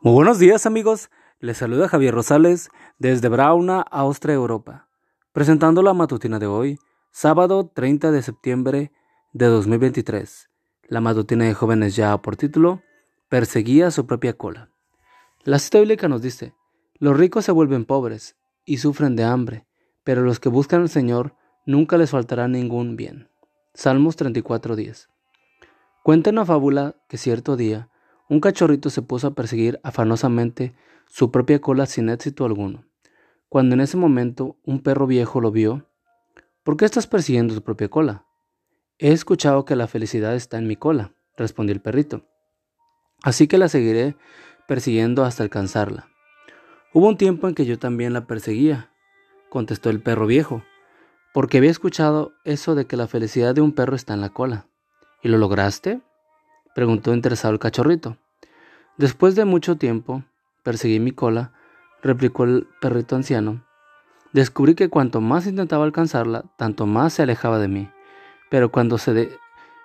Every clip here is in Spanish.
Muy buenos días amigos, les saluda Javier Rosales desde Brauna, Austria, Europa, presentando la matutina de hoy, sábado 30 de septiembre de 2023. La matutina de jóvenes ya por título, Perseguía su propia cola. La cita bíblica nos dice, los ricos se vuelven pobres y sufren de hambre, pero los que buscan al Señor nunca les faltará ningún bien. Salmos 34:10. Cuenta una fábula que cierto día, un cachorrito se puso a perseguir afanosamente su propia cola sin éxito alguno. Cuando en ese momento un perro viejo lo vio, ¿por qué estás persiguiendo tu propia cola? He escuchado que la felicidad está en mi cola, respondió el perrito. Así que la seguiré persiguiendo hasta alcanzarla. Hubo un tiempo en que yo también la perseguía, contestó el perro viejo, porque había escuchado eso de que la felicidad de un perro está en la cola. ¿Y lo lograste? Preguntó interesado el cachorrito. Después de mucho tiempo, perseguí mi cola, replicó el perrito anciano. Descubrí que cuanto más intentaba alcanzarla, tanto más se alejaba de mí. Pero cuando, se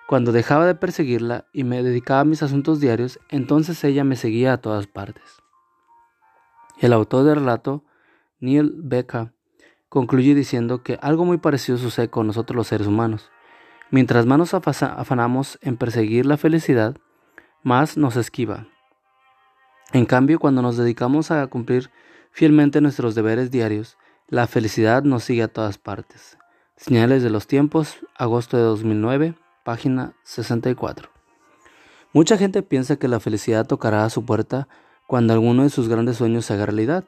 cuando dejaba de perseguirla y me dedicaba a mis asuntos diarios, entonces ella me seguía a todas partes. El autor del relato, Neil Becca, concluye diciendo que algo muy parecido sucede con nosotros los seres humanos. Mientras más nos afanamos en perseguir la felicidad, más nos esquiva. En cambio, cuando nos dedicamos a cumplir fielmente nuestros deberes diarios, la felicidad nos sigue a todas partes. Señales de los tiempos, agosto de 2009, página 64. Mucha gente piensa que la felicidad tocará a su puerta cuando alguno de sus grandes sueños se haga realidad.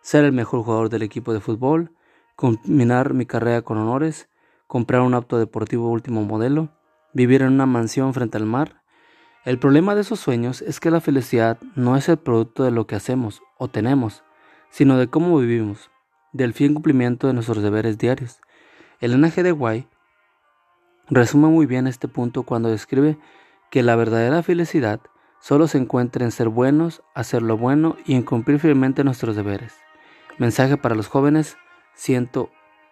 Ser el mejor jugador del equipo de fútbol, culminar mi carrera con honores, comprar un auto deportivo último modelo, vivir en una mansión frente al mar. El problema de esos sueños es que la felicidad no es el producto de lo que hacemos o tenemos, sino de cómo vivimos, del fiel cumplimiento de nuestros deberes diarios. Elena G. de Guay resume muy bien este punto cuando describe que la verdadera felicidad solo se encuentra en ser buenos, hacer lo bueno y en cumplir fielmente nuestros deberes. Mensaje para los jóvenes,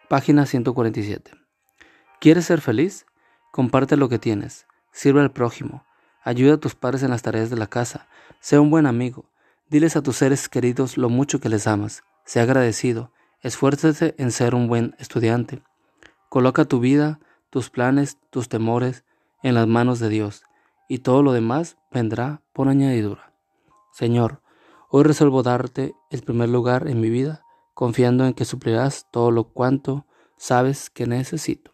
página 147. ¿Quieres ser feliz? Comparte lo que tienes, sirve al prójimo, ayuda a tus padres en las tareas de la casa, sea un buen amigo, diles a tus seres queridos lo mucho que les amas, sea agradecido, esfuérzate en ser un buen estudiante. Coloca tu vida, tus planes, tus temores en las manos de Dios, y todo lo demás vendrá por añadidura. Señor, hoy resuelvo darte el primer lugar en mi vida, confiando en que suplirás todo lo cuanto sabes que necesito.